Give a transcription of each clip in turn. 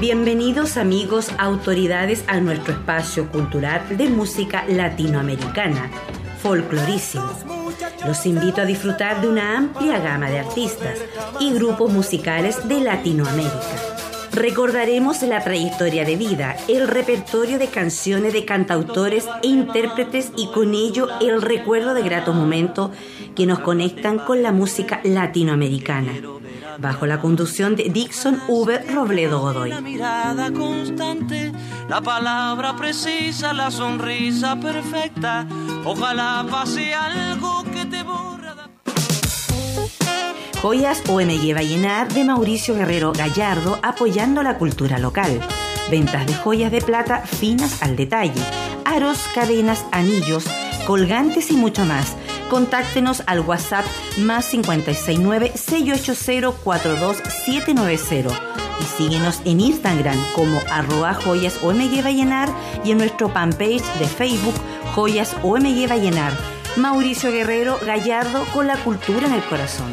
Bienvenidos amigos, autoridades a nuestro espacio cultural de música latinoamericana, folclorísimo. Los invito a disfrutar de una amplia gama de artistas y grupos musicales de Latinoamérica. Recordaremos la trayectoria de vida, el repertorio de canciones de cantautores e intérpretes y con ello el recuerdo de gratos momentos que nos conectan con la música latinoamericana bajo la conducción de Dixon V. Robledo Godoy. La mirada constante, la palabra precisa, la sonrisa perfecta. Ojalá pase algo que te borra. Joyas OMG Vallenar de Mauricio Guerrero Gallardo apoyando la cultura local. Ventas de joyas de plata finas al detalle, aros, cadenas, anillos, colgantes y mucho más Contáctenos al WhatsApp más 569-680-42790 y síguenos en Instagram como arroba joyas y en nuestro fanpage de Facebook Joyas OMG Vallenar. Mauricio Guerrero Gallardo con la cultura en el corazón.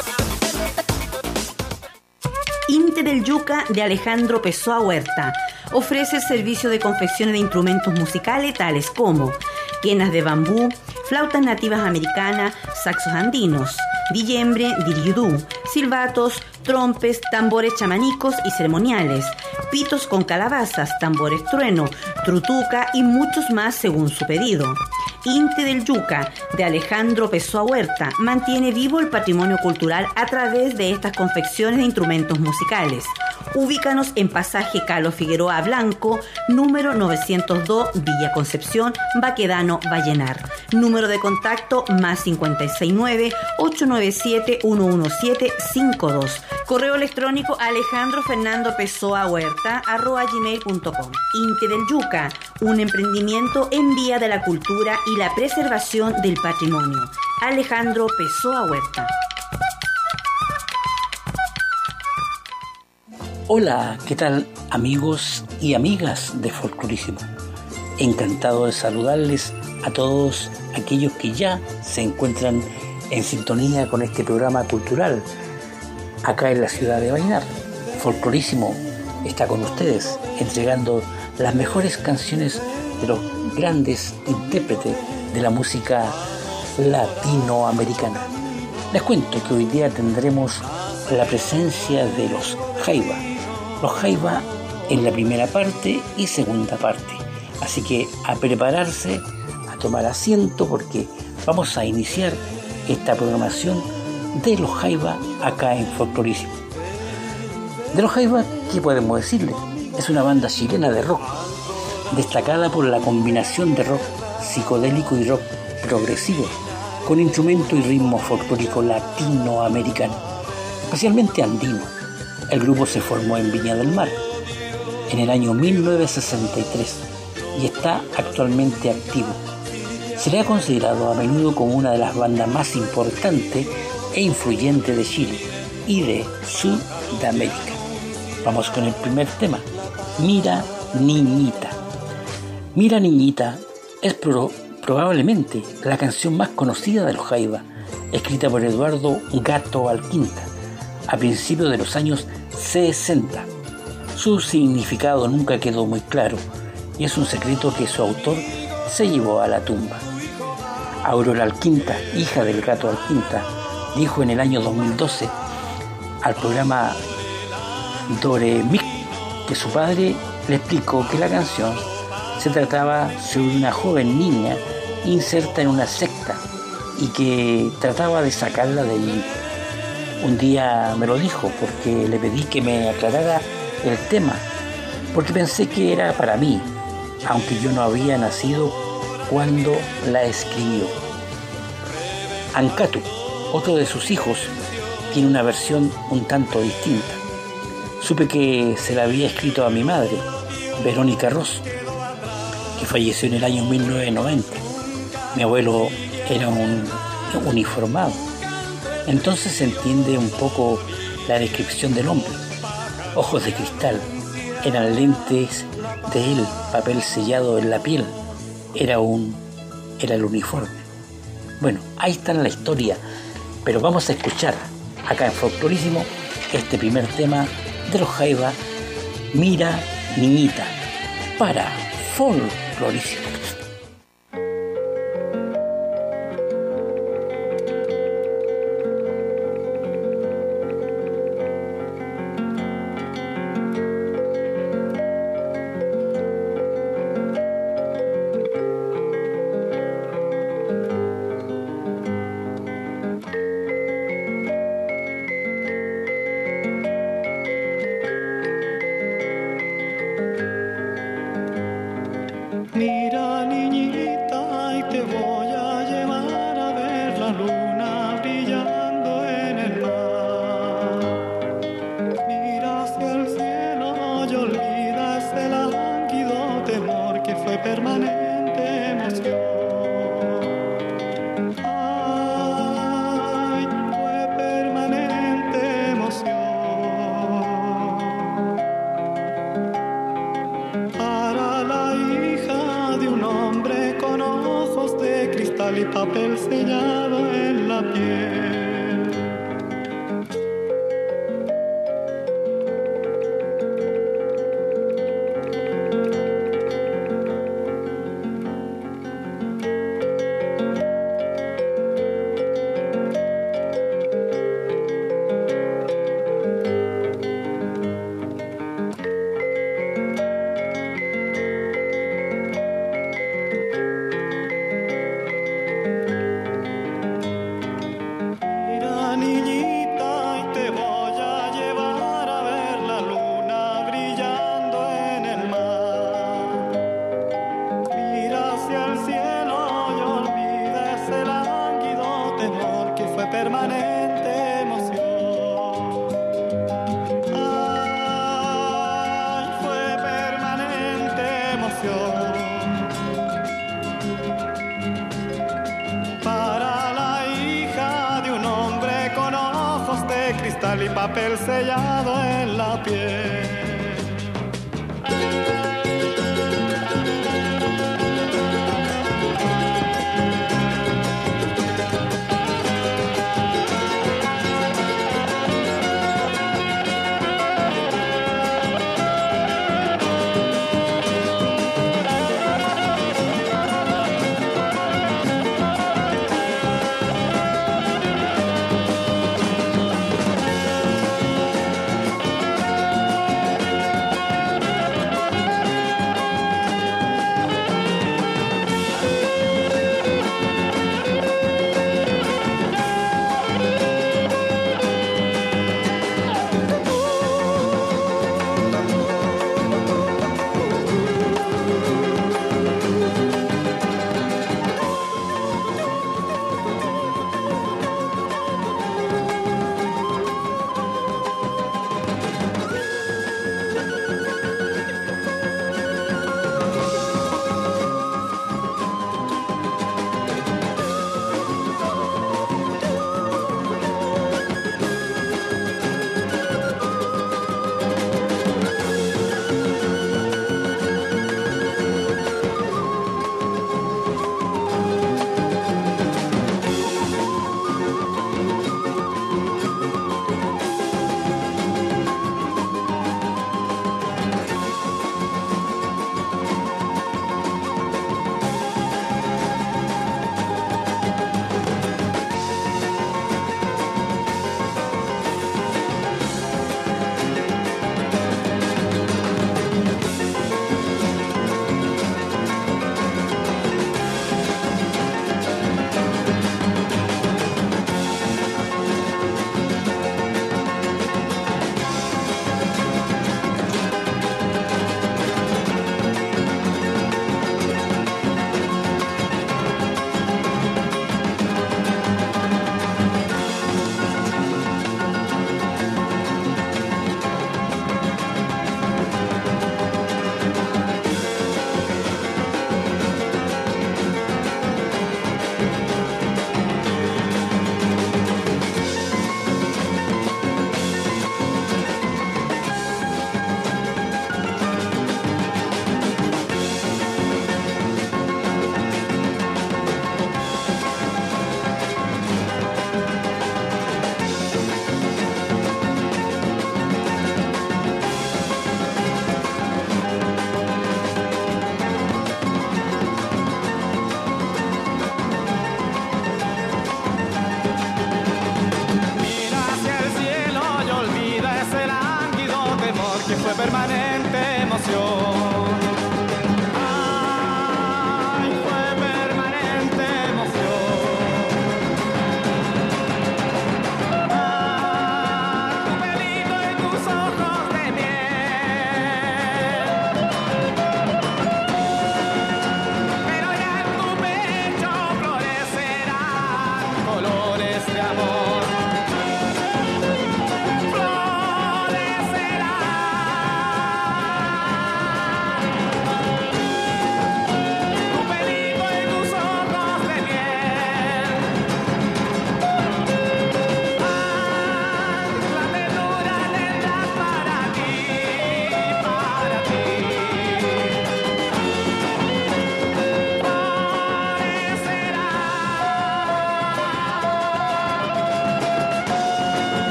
Inte del Yuca de Alejandro Pessoa Huerta. Ofrece el servicio de confecciones de instrumentos musicales tales como quenas de bambú, flautas nativas americanas, saxos andinos, dillembre, diriudú, silbatos, trompes, tambores chamanicos y ceremoniales, pitos con calabazas, tambores trueno, trutuca y muchos más según su pedido. Inte del Yuca, de Alejandro Pessoa Huerta, mantiene vivo el patrimonio cultural a través de estas confecciones de instrumentos musicales. Ubícanos en pasaje Carlos Figueroa Blanco, número 902, Villa Concepción, Baquedano, Vallenar. Número de contacto más 569-897-11752. Correo electrónico Alejandro Fernando Pessoa Huerta, arroba gmail.com. Inte del Yuca, un emprendimiento en vía de la cultura y la preservación del patrimonio. Alejandro Pessoa Huerta. Hola, ¿qué tal amigos y amigas de Folclorísimo? Encantado de saludarles a todos aquellos que ya se encuentran en sintonía con este programa cultural acá en la ciudad de Bainar. Folclorísimo está con ustedes entregando las mejores canciones de los grandes intérpretes de la música latinoamericana. Les cuento que hoy día tendremos la presencia de los Jaiba. Los Jaiba en la primera parte y segunda parte. Así que a prepararse, a tomar asiento porque vamos a iniciar esta programación de los Jaiba acá en Folclorísimo. De los Jaiba, ¿qué podemos decirle? Es una banda chilena de rock, destacada por la combinación de rock psicodélico y rock progresivo, con instrumento y ritmo folclórico latinoamericano, especialmente andino. El grupo se formó en Viña del Mar en el año 1963 y está actualmente activo. Se le ha considerado a menudo como una de las bandas más importantes e influyentes de Chile y de Sudamérica. Vamos con el primer tema, Mira Niñita. Mira Niñita es probablemente la canción más conocida de los Jaiba, escrita por Eduardo Gato Alquinta a principios de los años 60. Su significado nunca quedó muy claro y es un secreto que su autor se llevó a la tumba. Aurora Alquinta, hija del gato Alquinta, dijo en el año 2012 al programa Dore Mic que su padre le explicó que la canción se trataba sobre una joven niña inserta en una secta y que trataba de sacarla de allí. Un día me lo dijo porque le pedí que me aclarara el tema, porque pensé que era para mí, aunque yo no había nacido cuando la escribió. Ankatu, otro de sus hijos, tiene una versión un tanto distinta. Supe que se la había escrito a mi madre, Verónica Ross, que falleció en el año 1990. Mi abuelo era un uniformado. Entonces se entiende un poco la descripción del hombre. Ojos de cristal, eran lentes de él, papel sellado en la piel. Era un era el uniforme. Bueno, ahí está la historia, pero vamos a escuchar acá en Folclorísimo este primer tema de los Jaiba, Mira Niñita, para Folclorísimo. Papel sellado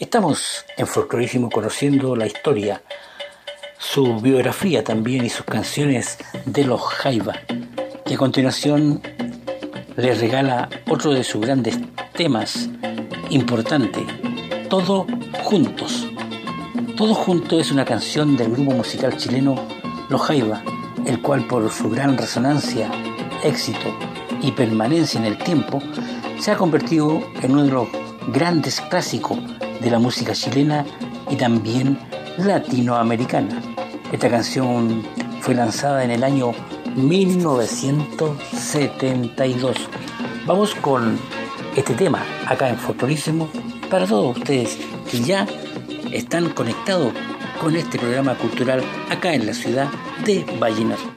Estamos en Folclorísimo conociendo la historia, su biografía también y sus canciones de los Jaiba, y a continuación les regala otro de sus grandes temas importante, Todo Juntos. Todo Junto es una canción del grupo musical chileno Los Jaiba, el cual por su gran resonancia, éxito y permanencia en el tiempo, se ha convertido en uno de los grandes clásicos de la música chilena y también latinoamericana. Esta canción fue lanzada en el año 1972. Vamos con este tema acá en Folclorísimo para todos ustedes que ya están conectados con este programa cultural acá en la ciudad de Vallenar.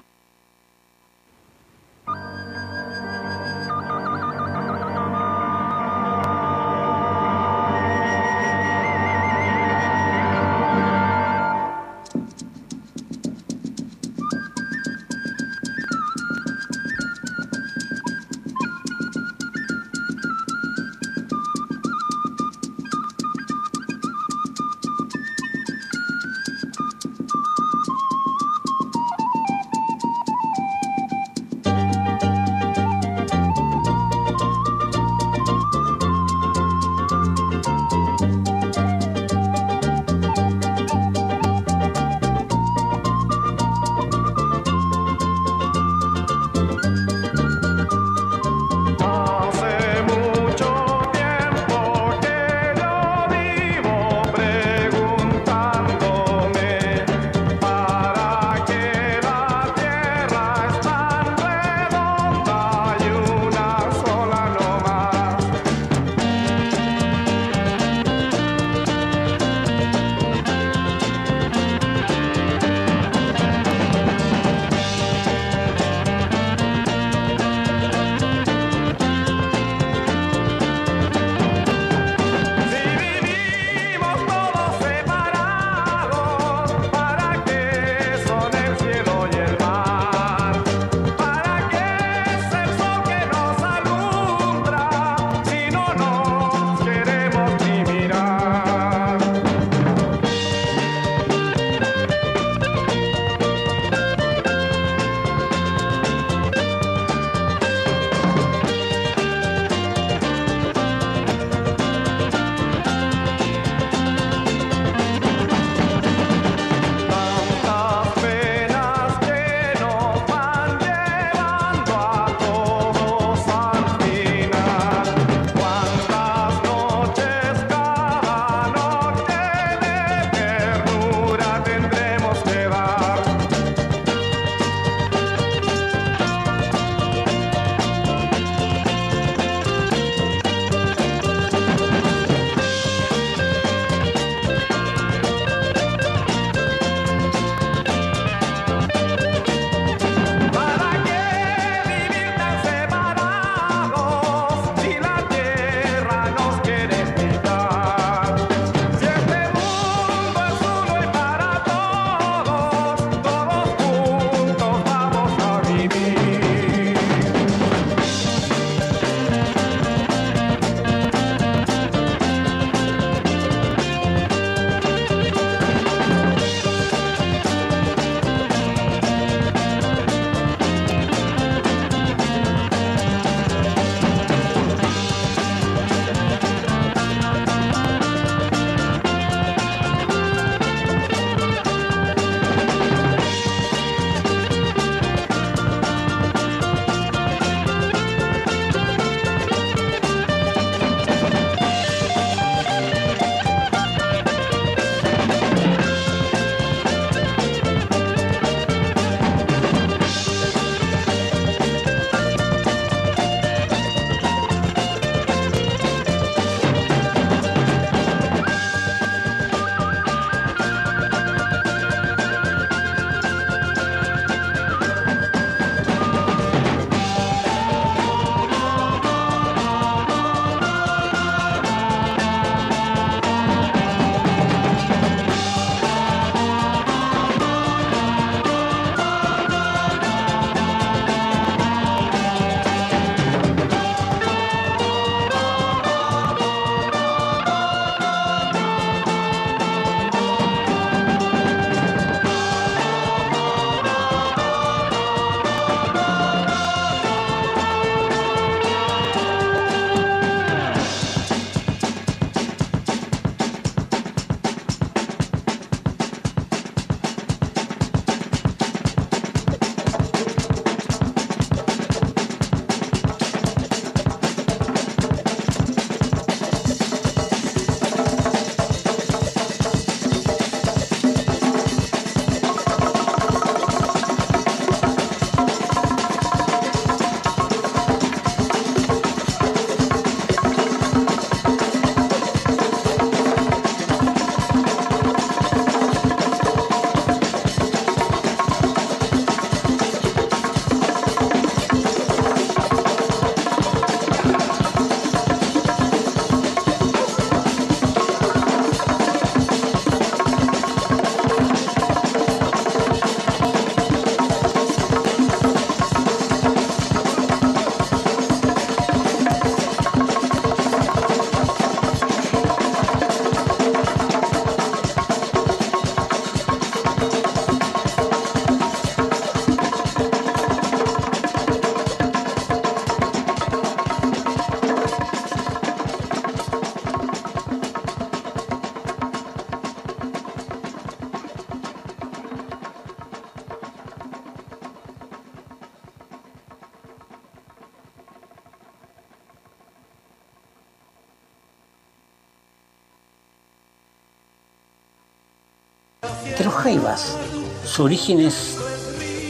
Sus orígenes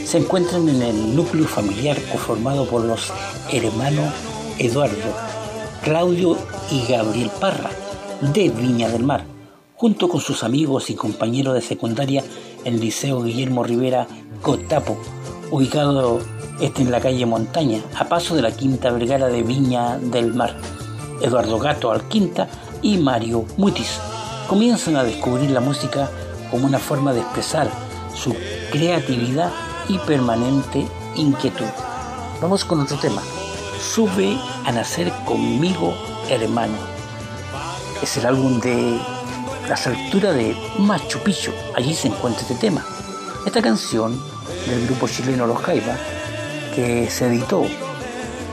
se encuentran en el núcleo familiar conformado por los hermanos Eduardo, Claudio y Gabriel Parra de Viña del Mar, junto con sus amigos y compañeros de secundaria el Liceo Guillermo Rivera Cotapo, ubicado este en la calle Montaña, a paso de la Quinta Vergara de Viña del Mar. Eduardo Gato Alquinta y Mario Mutis comienzan a descubrir la música como una forma de expresar creatividad y permanente inquietud. Vamos con otro tema. Sube a nacer conmigo, hermano. Es el álbum de las alturas de Machu Picchu. Allí se encuentra este tema. Esta canción del grupo chileno Los Jaiba, que se editó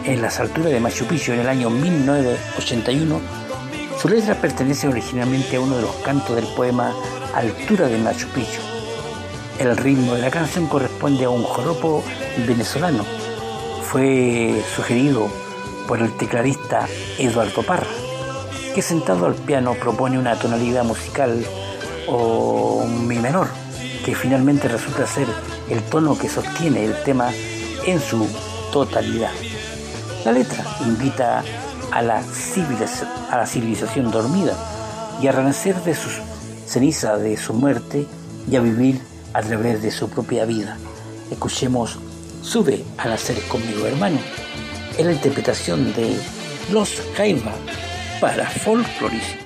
en las alturas de Machu Picchu en el año 1981, su letra pertenece originalmente a uno de los cantos del poema Altura de Machu Picchu. El ritmo de la canción corresponde a un joropo venezolano. Fue sugerido por el tecladista Eduardo Parra, que sentado al piano propone una tonalidad musical o mi menor, que finalmente resulta ser el tono que sostiene el tema en su totalidad. La letra invita a la, a la civilización dormida y a renacer de sus cenizas de su muerte y a vivir a través de su propia vida. Escuchemos Sube a nacer conmigo hermano en la interpretación de Los Jaiba para Folklorismo.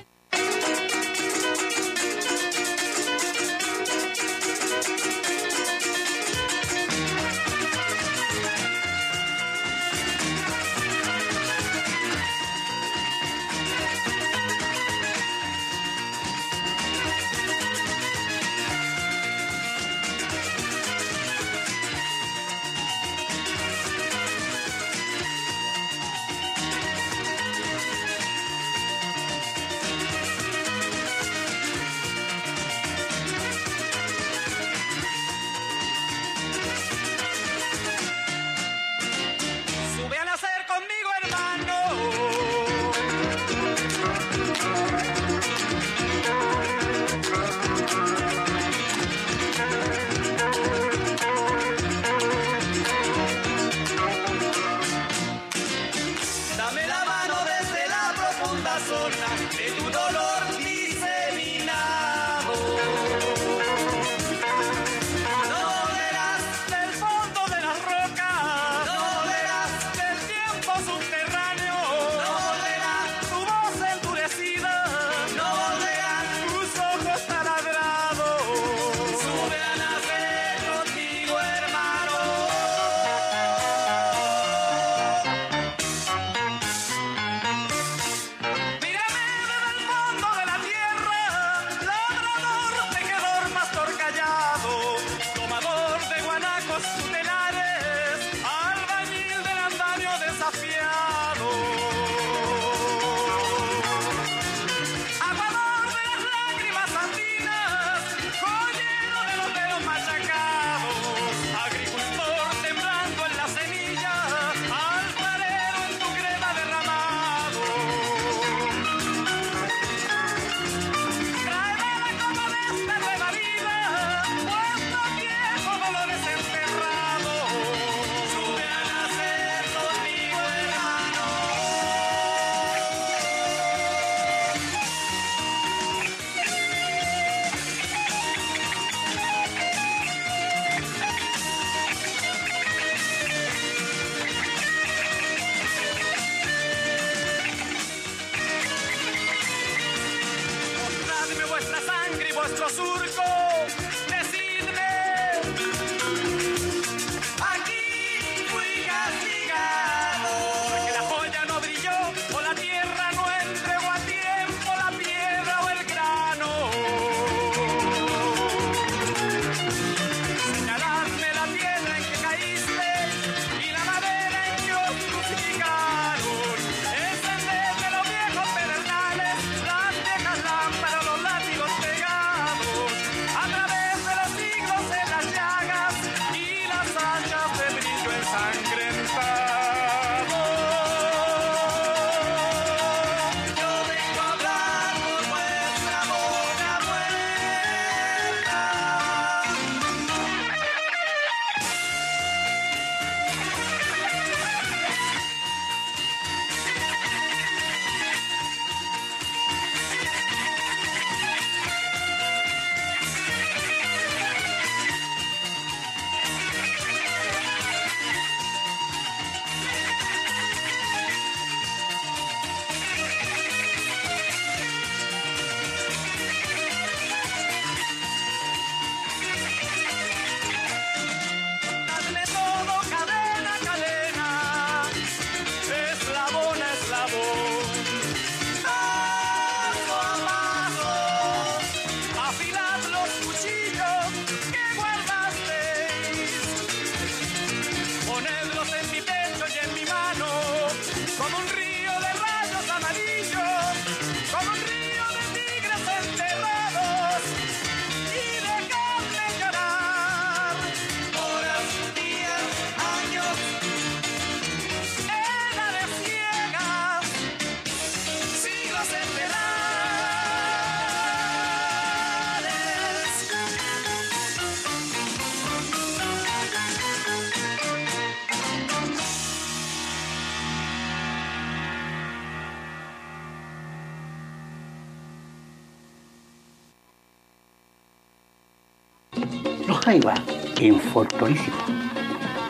Jaiba en folclorísimo.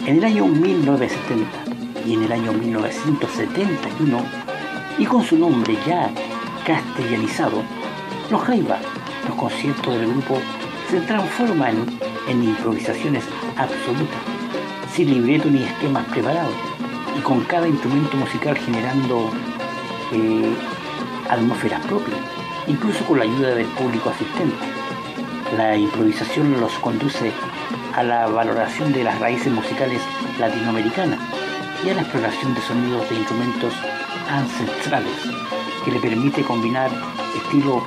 En el año 1970 y en el año 1971, y con su nombre ya castellanizado, los Jaiba, los conciertos del grupo, se transforman en improvisaciones absolutas, sin libreto ni esquemas preparados, y con cada instrumento musical generando eh, atmósferas propias, incluso con la ayuda del público asistente la improvisación los conduce a la valoración de las raíces musicales latinoamericanas y a la exploración de sonidos de instrumentos ancestrales, que le permite combinar estilos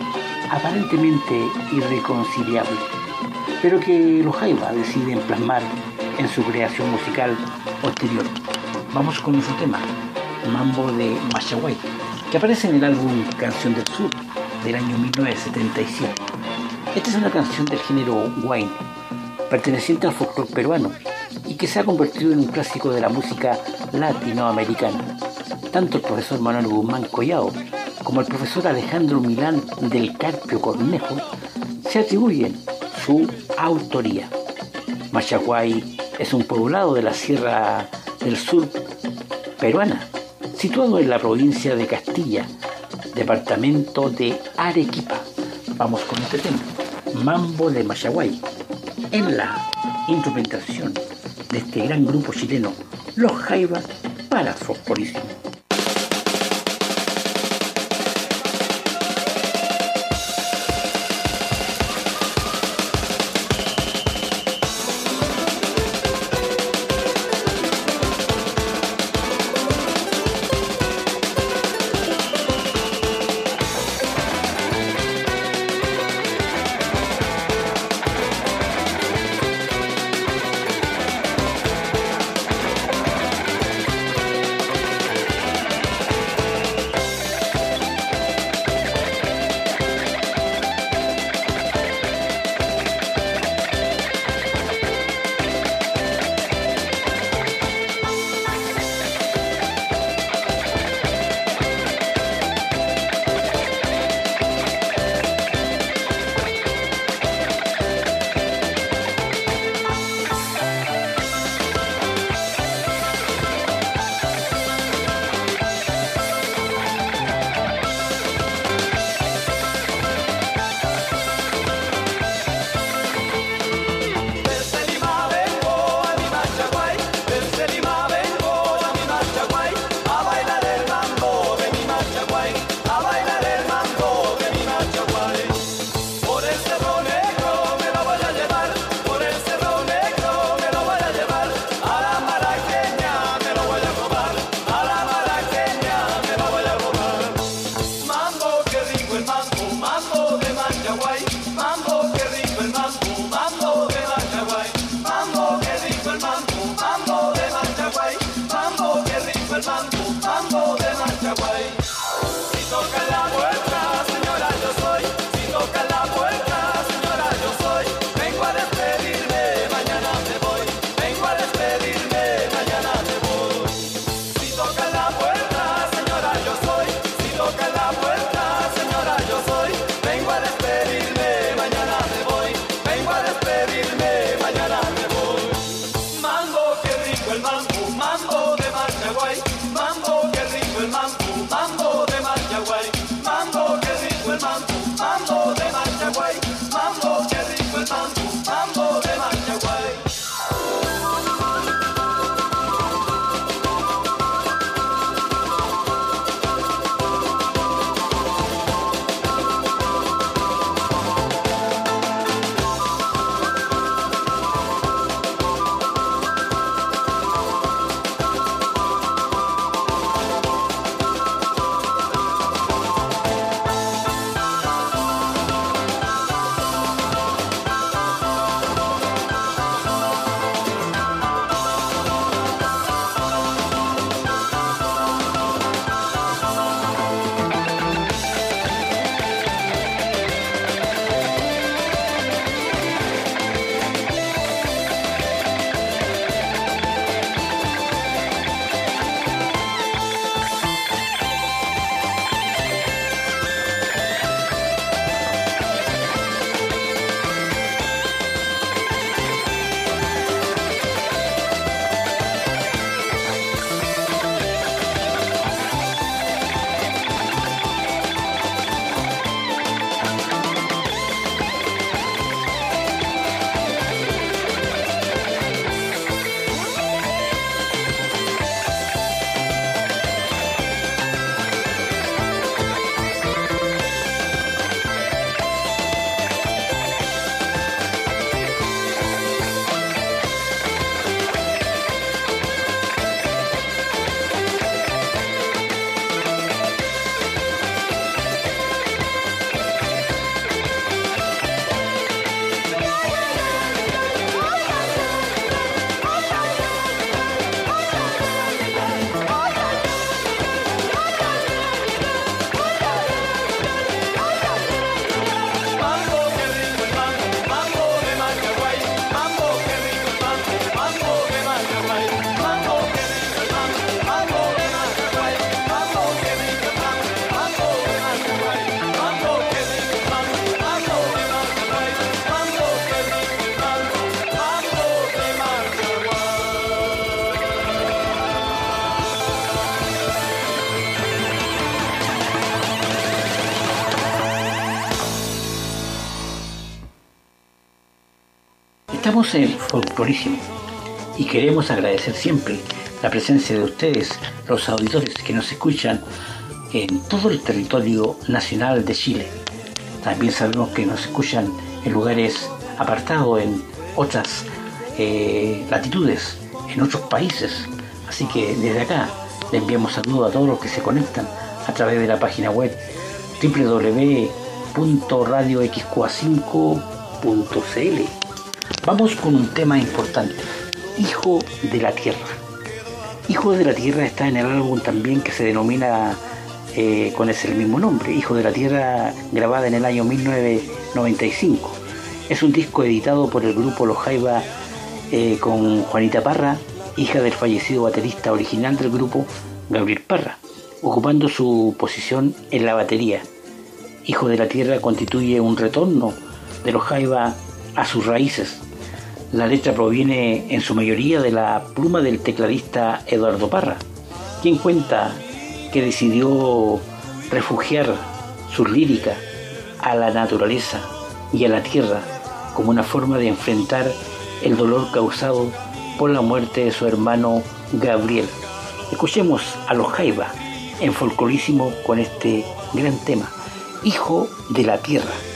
aparentemente irreconciliables, pero que los Jaiba deciden plasmar en su creación musical posterior. Vamos con nuestro tema, Mambo de Machaguay, que aparece en el álbum Canción del Sur del año 1977. Esta es una canción del género wine, perteneciente al folclore peruano y que se ha convertido en un clásico de la música latinoamericana. Tanto el profesor Manuel Guzmán Collao como el profesor Alejandro Milán del Carpio Cornejo se atribuyen su autoría. Machaguay es un poblado de la Sierra del Sur peruana, situado en la provincia de Castilla, departamento de Arequipa. Vamos con este tema. Mambo de Machaguay, en la instrumentación de este gran grupo chileno, Los Jaivas, para Fosforísimo. En Folclorísimo y queremos agradecer siempre la presencia de ustedes, los auditores que nos escuchan en todo el territorio nacional de Chile. También sabemos que nos escuchan en lugares apartados, en otras eh, latitudes, en otros países. Así que desde acá le enviamos saludos a todos los que se conectan a través de la página web www.radioxqa5.cl. Vamos con un tema importante, Hijo de la Tierra. Hijo de la Tierra está en el álbum también que se denomina eh, con ese mismo nombre, Hijo de la Tierra, grabada en el año 1995. Es un disco editado por el grupo Los Jaiba eh, con Juanita Parra, hija del fallecido baterista original del grupo, Gabriel Parra, ocupando su posición en la batería. Hijo de la Tierra constituye un retorno de los Jaiba a sus raíces. La letra proviene en su mayoría de la pluma del tecladista Eduardo Parra, quien cuenta que decidió refugiar su lírica a la naturaleza y a la tierra como una forma de enfrentar el dolor causado por la muerte de su hermano Gabriel. Escuchemos a los Jaiba en folclorísimo con este gran tema, Hijo de la Tierra.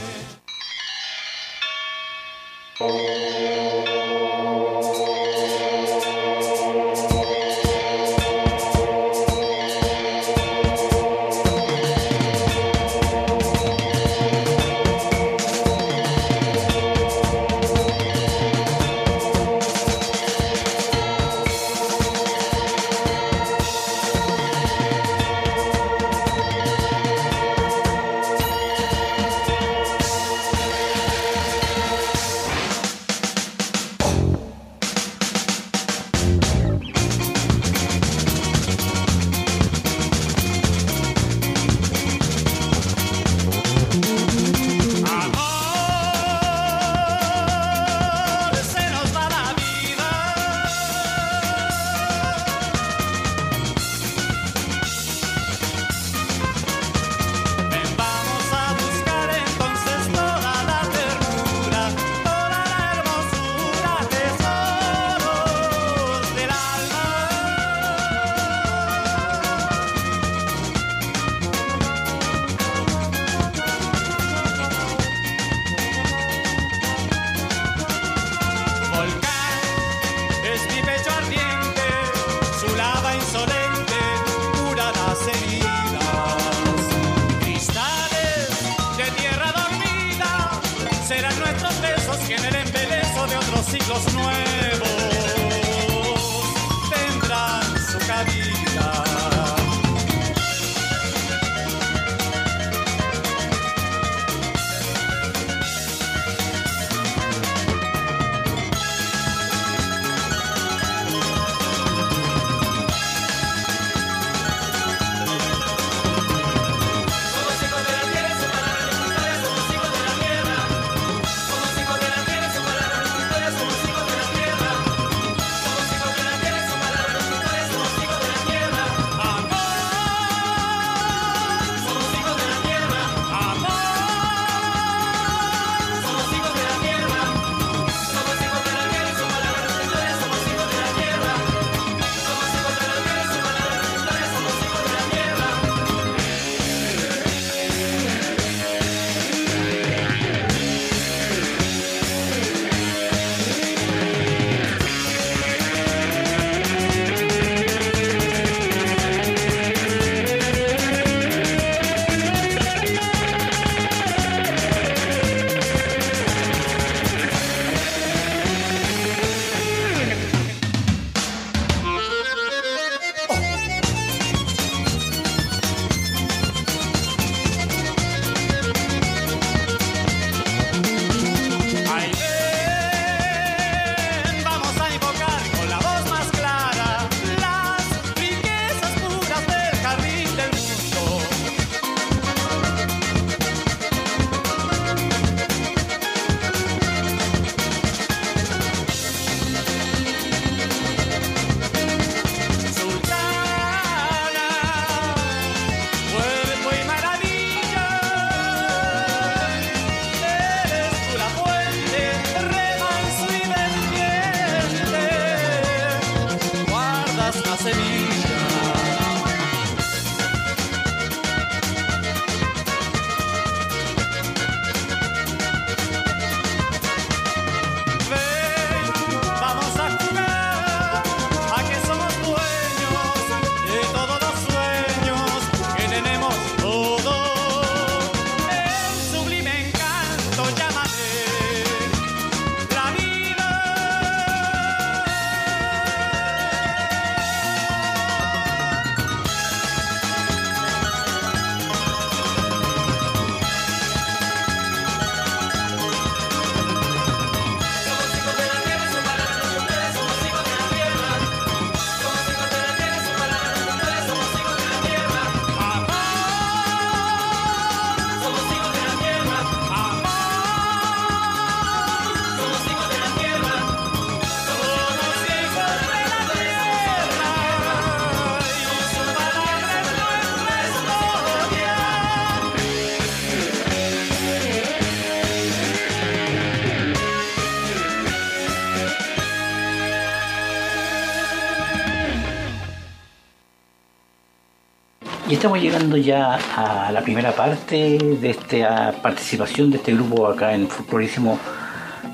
Estamos llegando ya a la primera parte de esta participación de este grupo acá en Folclorísimo,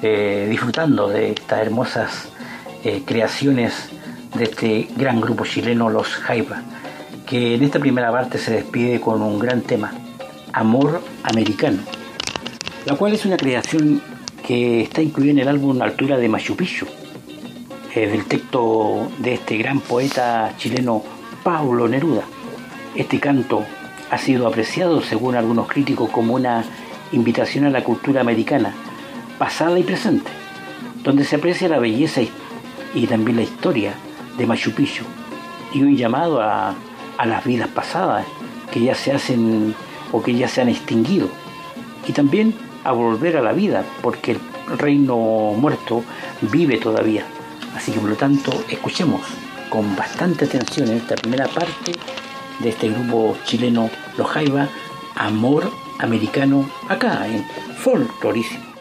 eh, disfrutando de estas hermosas eh, creaciones de este gran grupo chileno, los Jaiba, que en esta primera parte se despide con un gran tema, Amor Americano, la cual es una creación que está incluida en el álbum Altura de Machu Picchu, eh, del texto de este gran poeta chileno Pablo Neruda. Este canto ha sido apreciado, según algunos críticos, como una invitación a la cultura americana, pasada y presente, donde se aprecia la belleza y también la historia de Machu Picchu y un llamado a, las vidas pasadas que ya se hacen o que ya se han extinguido y también a volver a la vida porque el reino muerto vive todavía. Así que por lo tanto escuchemos con bastante atención en esta primera parte de este grupo chileno Los Jaiba, Amor Americano, acá en Folclorísimo.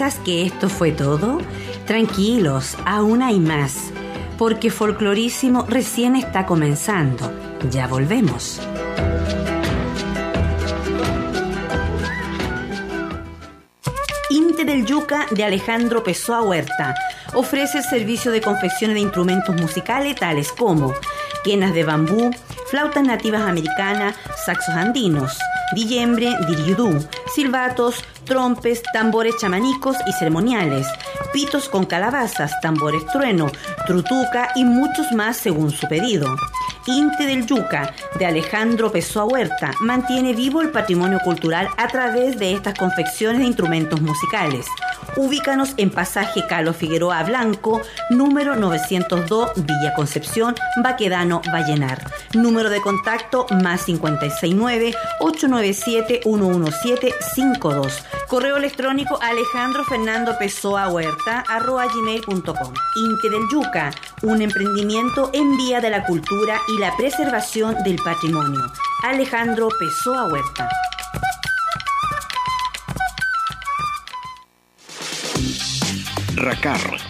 ¿Piensas que esto fue todo? Tranquilos, aún hay más, porque Folclorísimo recién está comenzando. Ya volvemos. Inte del Yuca de Alejandro Pessoa Huerta ofrece el servicio de confección de instrumentos musicales tales como quenas de bambú, flautas nativas americanas, saxos andinos, dillembre, diriudú, silbatos, trompes, tambores chamanicos y ceremoniales, pitos con calabazas, tambores trueno, trutuca y muchos más según su pedido. Inte del Yuca, de Alejandro Pessoa Huerta, mantiene vivo el patrimonio cultural a través de estas confecciones de instrumentos musicales. Ubícanos en pasaje Calo Figueroa Blanco, número 902, Villa Concepción, Baquedano, Vallenar. Número de contacto más 569-897-11752. Correo electrónico Alejandro Fernando Pessoa Huerta, arroba gmail.com. Inte del Yuca, un emprendimiento en vía de la cultura y la preservación del patrimonio. Alejandro Pessoa Huerta. RACAR,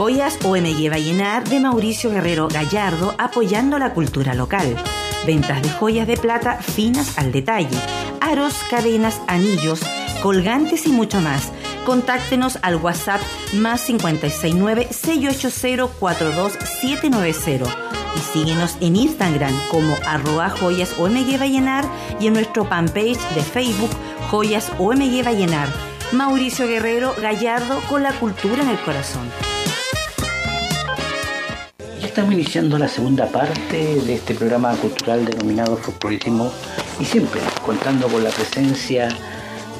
Joyas OMG Vallenar de Mauricio Guerrero Gallardo apoyando la cultura local. Ventas de joyas de plata finas al detalle, aros, cadenas, anillos, colgantes y mucho más. Contáctenos al WhatsApp más 569-680-42790 y síguenos en Instagram como arroba joyas OMG Vallenar y en nuestro fanpage de Facebook Joyas OMG Vallenar. Mauricio Guerrero Gallardo con la cultura en el corazón. Ya estamos iniciando la segunda parte de este programa cultural denominado Folclorismo y siempre contando con la presencia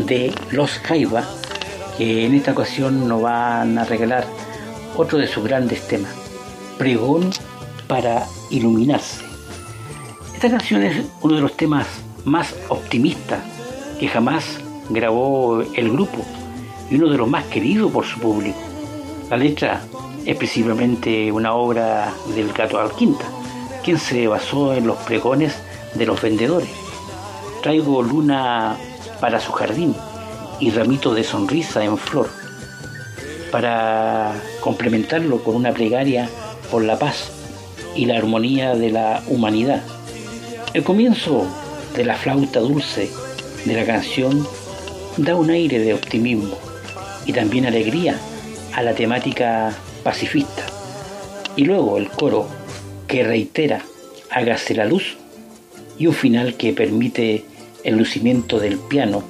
de los Jaiba, que en esta ocasión nos van a regalar otro de sus grandes temas, Pregón para iluminarse. Esta canción es uno de los temas más optimistas que jamás grabó el grupo y uno de los más queridos por su público. La letra es principalmente una obra del Gato Alquinta, quien se basó en los pregones de los vendedores. Traigo luna para su jardín y ramito de sonrisa en flor, para complementarlo con una plegaria por la paz y la armonía de la humanidad. El comienzo de la flauta dulce de la canción da un aire de optimismo y también alegría a la temática pacifista. Y luego el coro que reitera hágase la luz y un final que permite el lucimiento del piano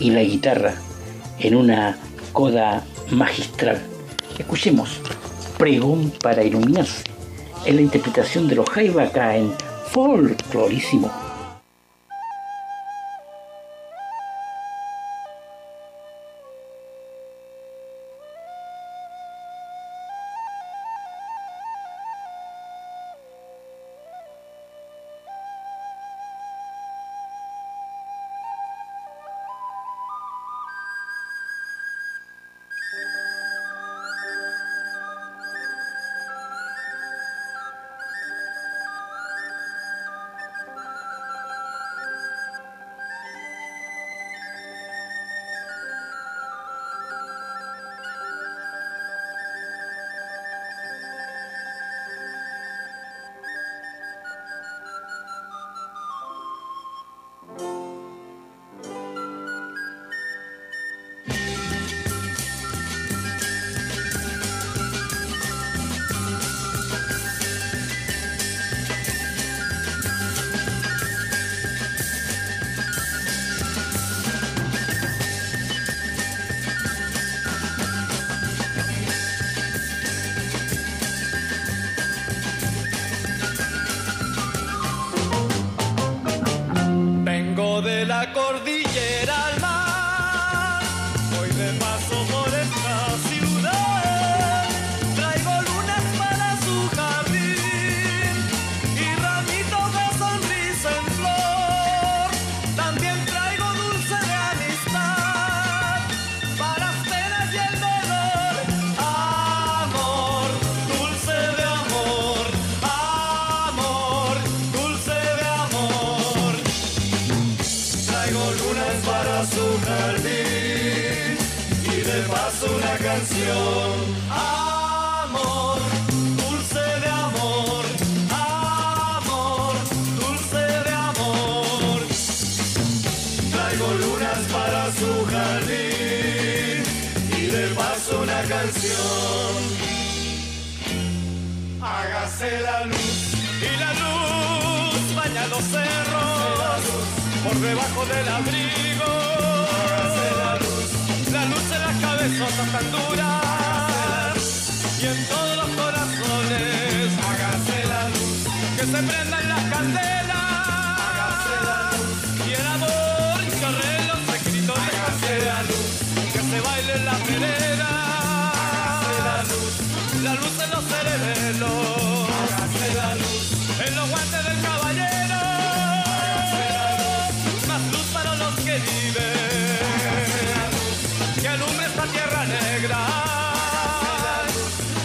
y la guitarra en una coda magistral. Escuchemos Pregón para iluminarse en la interpretación de los Jaiba acá en Folclorísimo.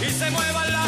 Y se muevan las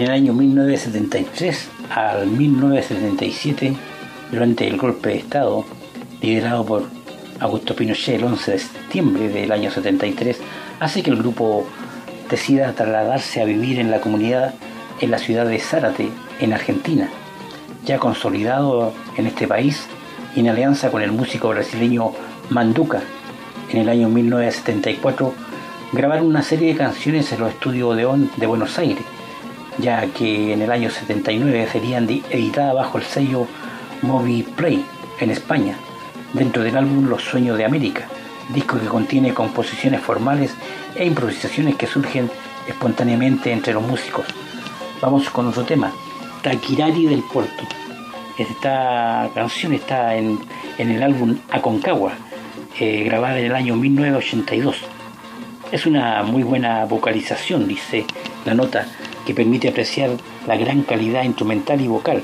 en el año 1973 al 1977, durante el golpe de Estado liderado por Augusto Pinochet el 11 de septiembre del año 73, hace que el grupo decida trasladarse a vivir en la comunidad en la ciudad de Zárate, en Argentina, ya consolidado en este país y en alianza con el músico brasileño Manduca. En el año 1974 grabaron una serie de canciones en los estudios Odeón de Buenos Aires, ya que en el año 79 serían editadas bajo el sello Movie Play en España, dentro del álbum Los Sueños de América, disco que contiene composiciones formales e improvisaciones que surgen espontáneamente entre los músicos. Vamos con otro tema, Taquirari del Puerto. Esta canción está en, el álbum Aconcagua, eh, grabada en el año 1982. Es una muy buena vocalización, dice la nota, que permite apreciar la gran calidad instrumental y vocal.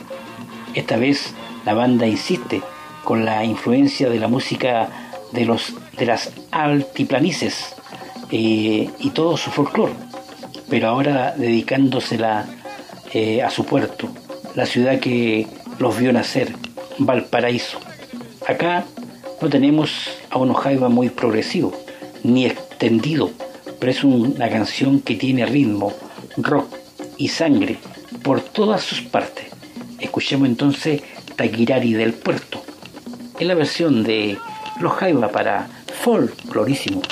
Esta vez la banda insiste con la influencia de la música de, los, de las altiplanices eh, y todo su folclore, pero ahora dedicándosela eh, a su puerto, la ciudad que los vio nacer, Valparaíso. Acá no tenemos a un Ojaiba muy progresivo, ni extendido, pero es una canción que tiene ritmo, rock y sangre por todas sus partes. Escuchemos entonces Taquirari del Puerto, en la versión de Los Jaiba para Folklorísimo.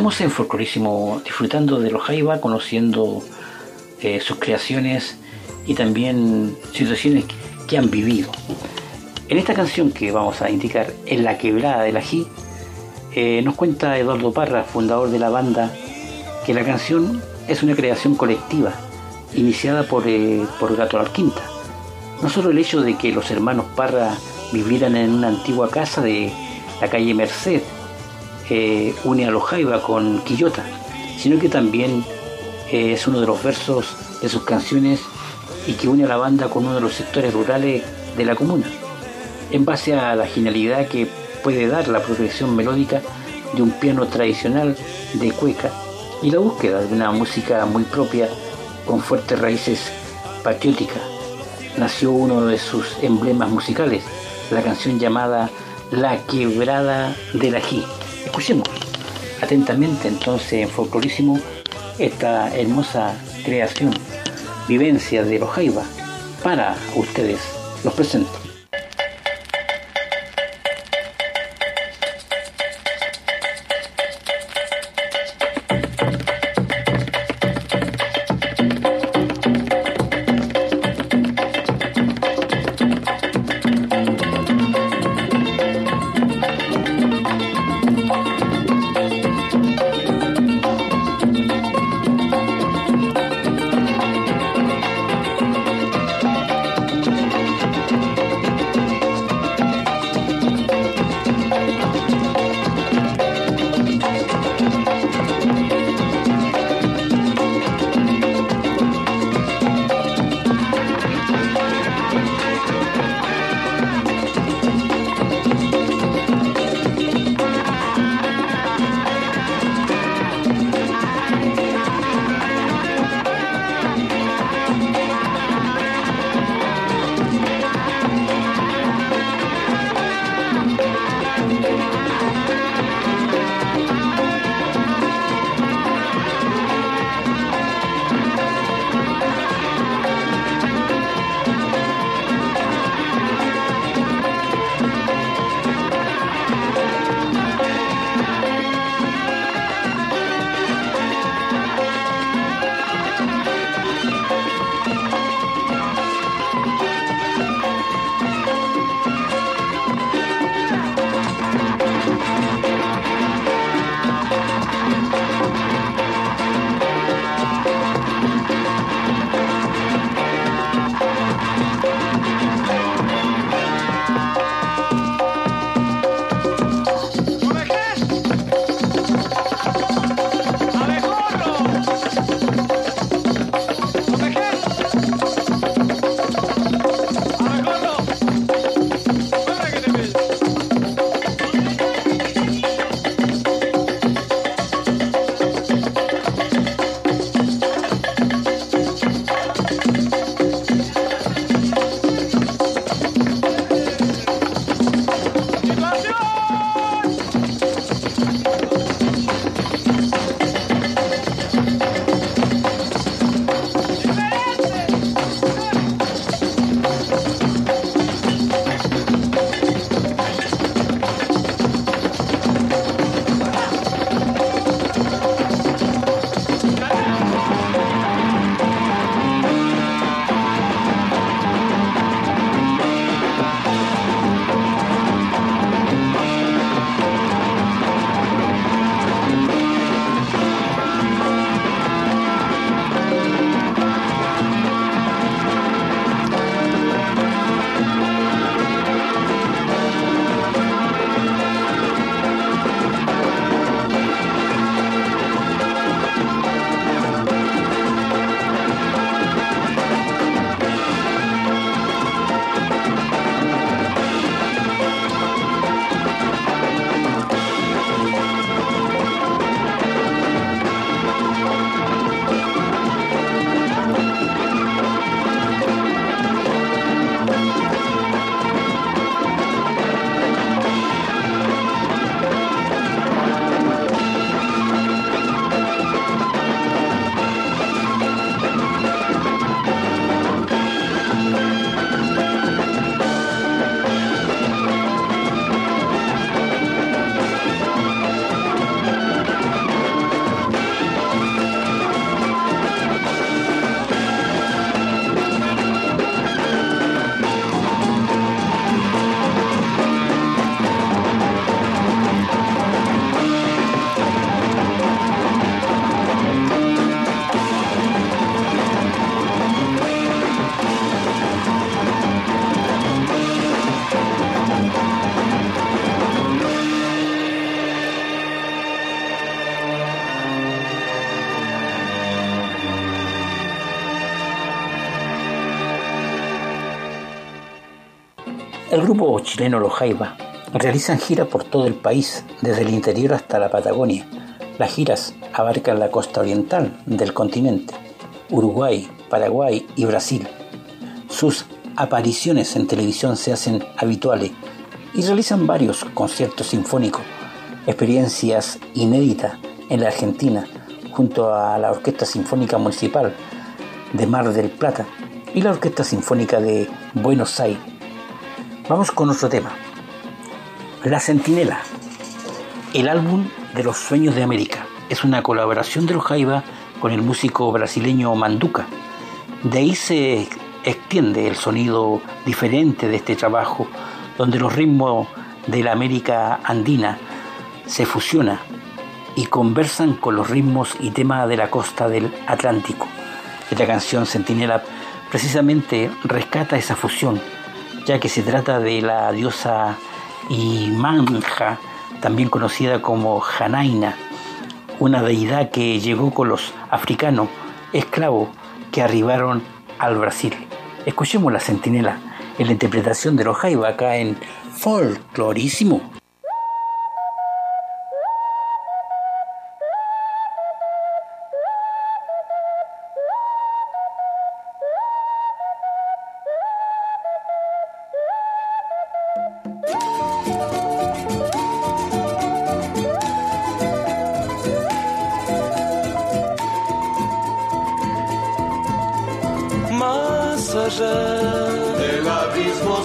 Estamos en Folclorísimo disfrutando de los Jaiba, conociendo eh, sus creaciones y también situaciones que han vivido. En esta canción que vamos a indicar, En la quebrada del ají, eh, nos cuenta Eduardo Parra, fundador de la banda, que la canción es una creación colectiva, iniciada por, eh, por Gato Alquinta. No solo el hecho de que los hermanos Parra vivieran en una antigua casa de la calle Merced, une a los con Quillota, sino que también eh, es uno de los versos de sus canciones y que une a la banda con uno de los sectores rurales de la comuna, en base a la genialidad que puede dar la progresión melódica de un piano tradicional de cueca y la búsqueda de una música muy propia con fuertes raíces patrióticas. Nació uno de sus emblemas musicales, la canción llamada La quebrada del ají. Escuchemos atentamente entonces en folclorísimo esta hermosa creación, vivencia de los Jaiba para ustedes. Los presento. Chileno Los Jaiba realizan giras por todo el país, desde el interior hasta la Patagonia. Las giras abarcan la costa oriental del continente, Uruguay, Paraguay y Brasil. Sus apariciones en televisión se hacen habituales y realizan varios conciertos sinfónicos, experiencias inéditas en la Argentina junto a la Orquesta Sinfónica Municipal de Mar del Plata y la Orquesta Sinfónica de Buenos Aires. Vamos con otro tema. La Centinela, el álbum de los sueños de América. Es una colaboración de los Jaiba con el músico brasileño Manduca. De ahí se extiende el sonido diferente de este trabajo, donde los ritmos de la América andina se fusionan y conversan con los ritmos y temas de la costa del Atlántico. Esta canción Centinela precisamente rescata esa fusión, ya que se trata de la diosa Imanja, también conocida como Janaina, una deidad que llegó con los africanos esclavos que arribaron al Brasil. Escuchemos la centinela en la interpretación de los Jaiba acá en Folclorísimo. passagère. Et la brise m'en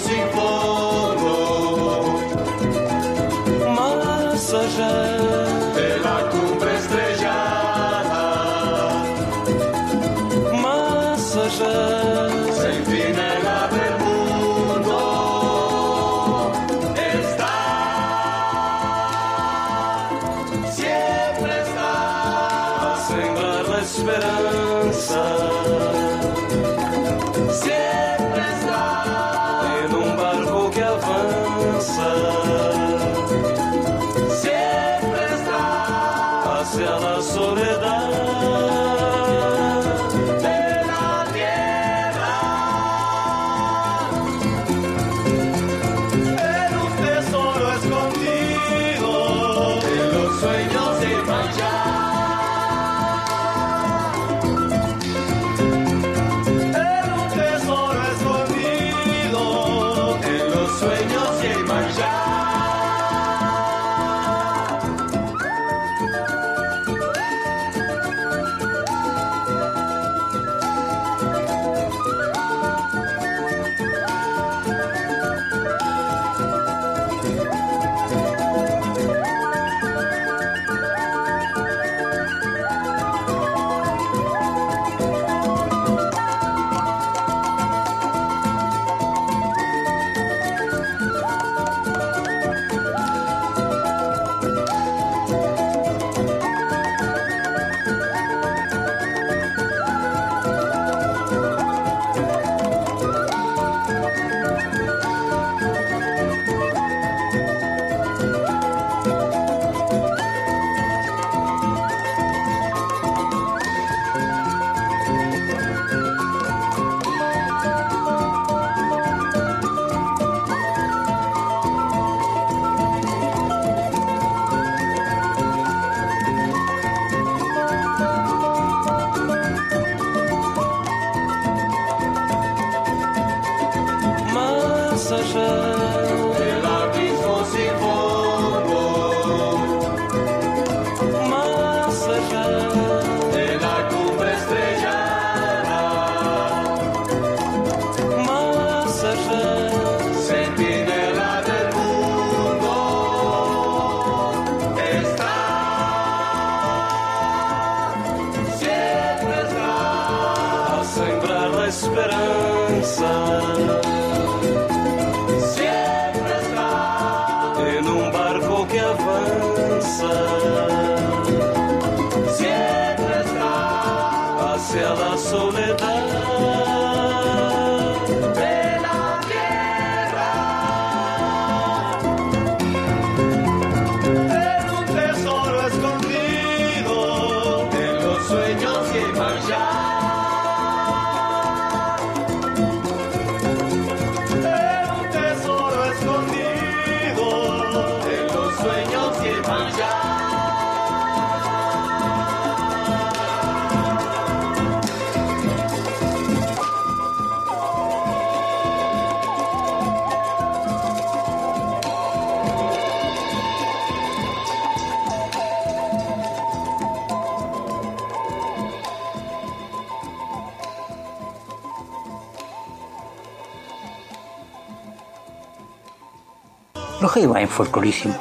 En folclorísimo.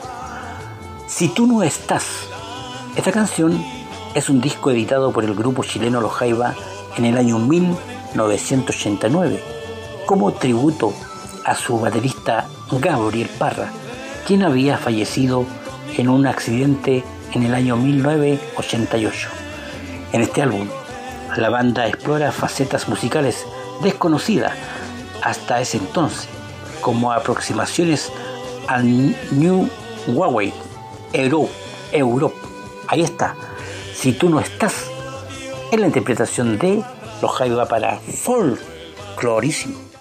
Si tú no estás. Esta canción es un disco editado por el grupo chileno Los Jaiba en el año 1989 como tributo a su baterista Gabriel Parra, quien había fallecido en un accidente en el año 1988. En este álbum, la banda explora facetas musicales desconocidas hasta ese entonces, como aproximaciones al New Huawei, Europe, Europe. Ahí está. Si tú no estás en la interpretación de los Jaiba para folclorísimo.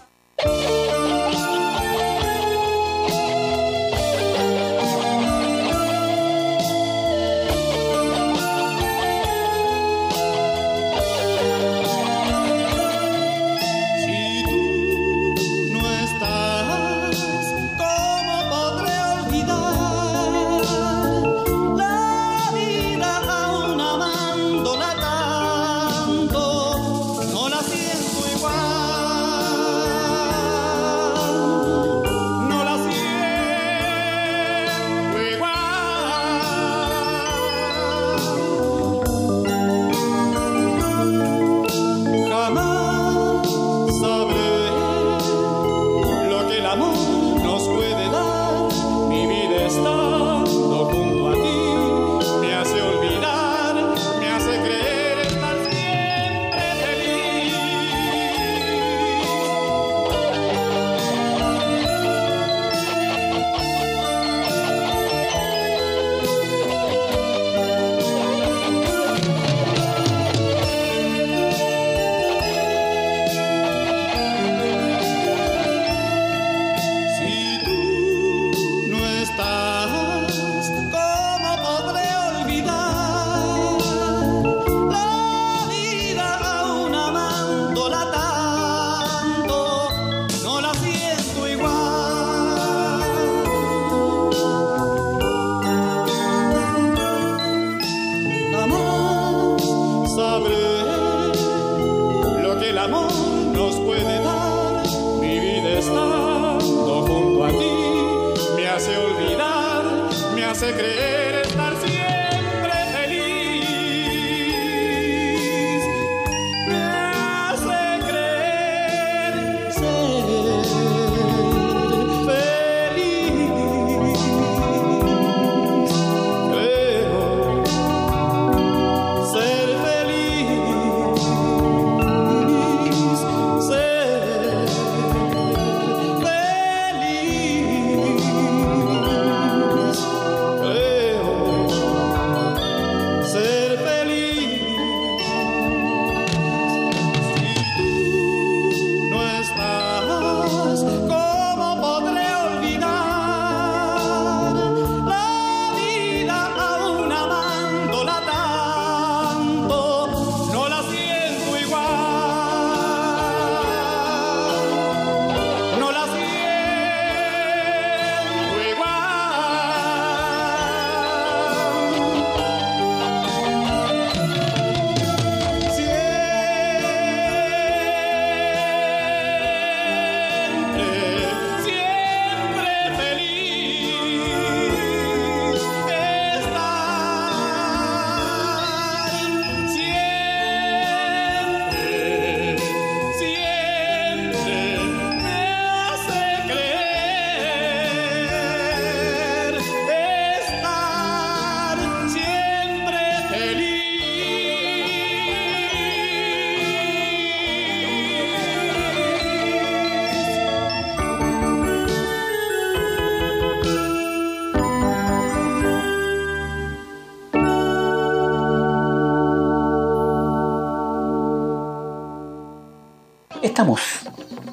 Estamos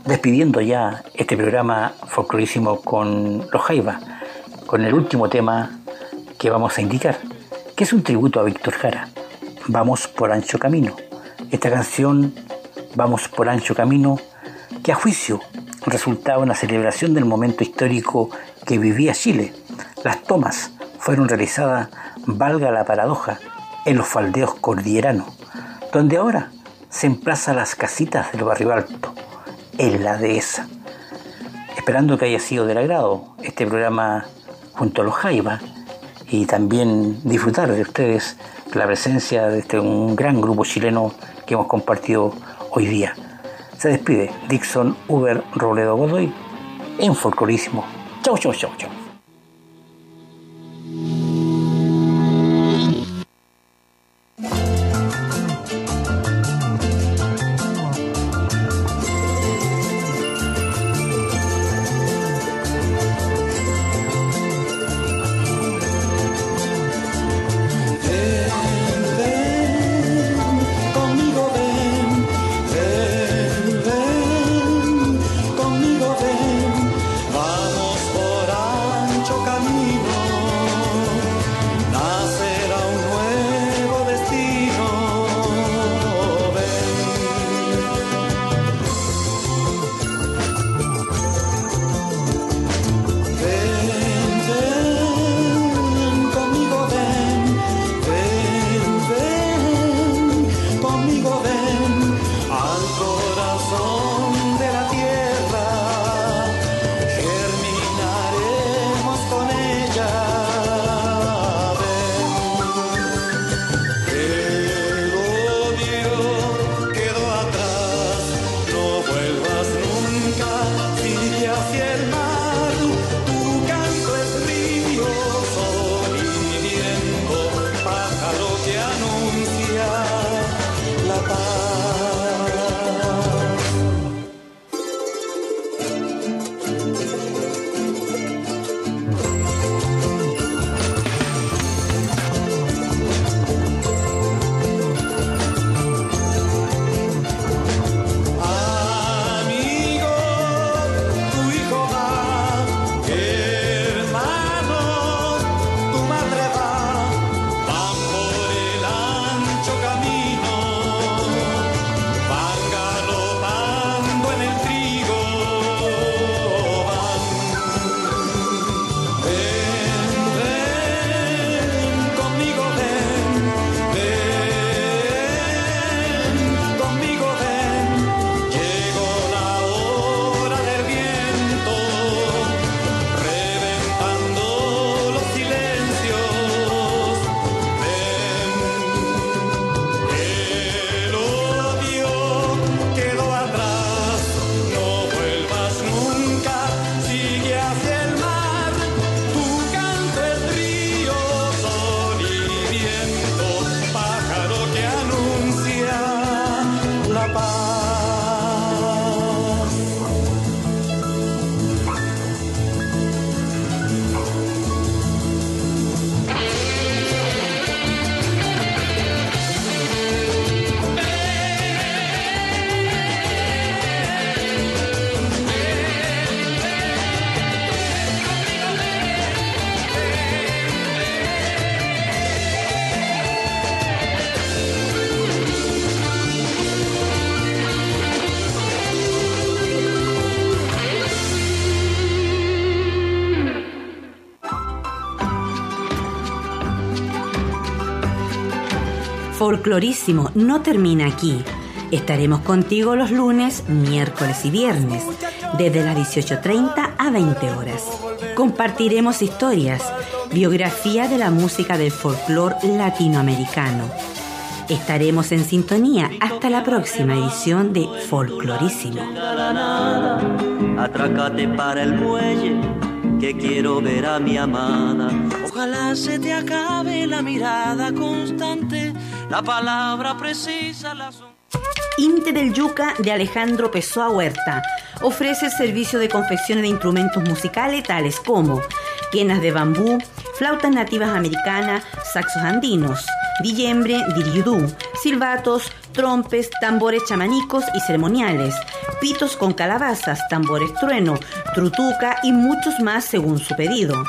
despidiendo ya este programa folclorísimo con los Jaiba, con el último tema que vamos a indicar, que es un tributo a Víctor Jara. Vamos por ancho camino. Esta canción, Vamos por ancho camino, que a juicio resultaba una celebración del momento histórico que vivía Chile. Las tomas fueron realizadas, valga la paradoja, en los faldeos cordilleranos, donde ahora se emplaza las casitas del barrio alto, en la dehesa. esperando que haya sido del agrado este programa junto a los Jaiba y también disfrutar de ustedes la presencia de este un gran grupo chileno que hemos compartido hoy día. Se despide Dixon Uber Robledo Godoy en Folclorísimo. Chau, chau, chau, chau. Folclorísimo no termina aquí. Estaremos contigo los lunes, miércoles y viernes, desde las 18.30 a 20 horas. Compartiremos historias, biografía de la música del folclore latinoamericano. Estaremos en sintonía hasta la próxima edición de Folclorísimo. Atrácate para el muelle, que quiero ver a mi amada. Ojalá se te acabe la mirada constante la palabra precisa, la Inte del Yuca de Alejandro Pessoa Huerta ofrece el servicio de confecciones de instrumentos musicales tales como quenas de bambú, flautas nativas americanas, saxos andinos, dillembre, diriudú, silbatos, trompes, tambores chamanicos y ceremoniales, pitos con calabazas, tambores trueno, trutuca y muchos más según su pedido.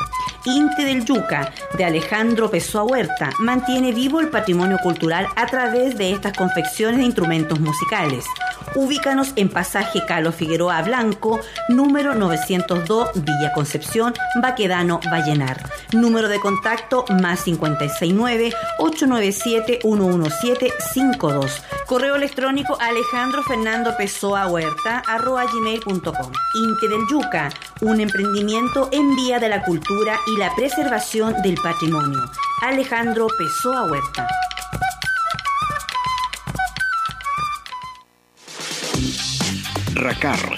Inte del Yuca, de Alejandro Pessoa Huerta, mantiene vivo el patrimonio cultural a través de estas confecciones de instrumentos musicales. Ubícanos en pasaje Carlos Figueroa Blanco, número 902, Villa Concepción, Baquedano, Vallenar. Número de contacto más 569 897 11752 Correo electrónico Alejandro Fernando Pessoa Huerta arroba gmail.com. Inte del Yuca, un emprendimiento en vía de la cultura y la preservación del patrimonio. Alejandro Pessoa Huerta. RACAR,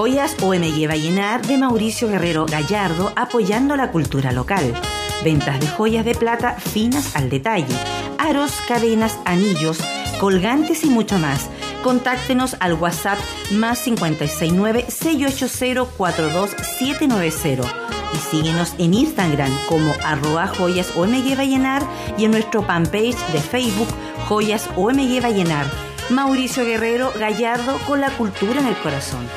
Joyas OMG Vallenar de Mauricio Guerrero Gallardo apoyando la cultura local. Ventas de joyas de plata finas al detalle, aros, cadenas, anillos, colgantes y mucho más. Contáctenos al WhatsApp más 569-680-42790 y síguenos en Instagram como arroba joyas OMG Vallenar y en nuestro fanpage de Facebook Joyas OMG Vallenar. Mauricio Guerrero Gallardo con la cultura en el corazón.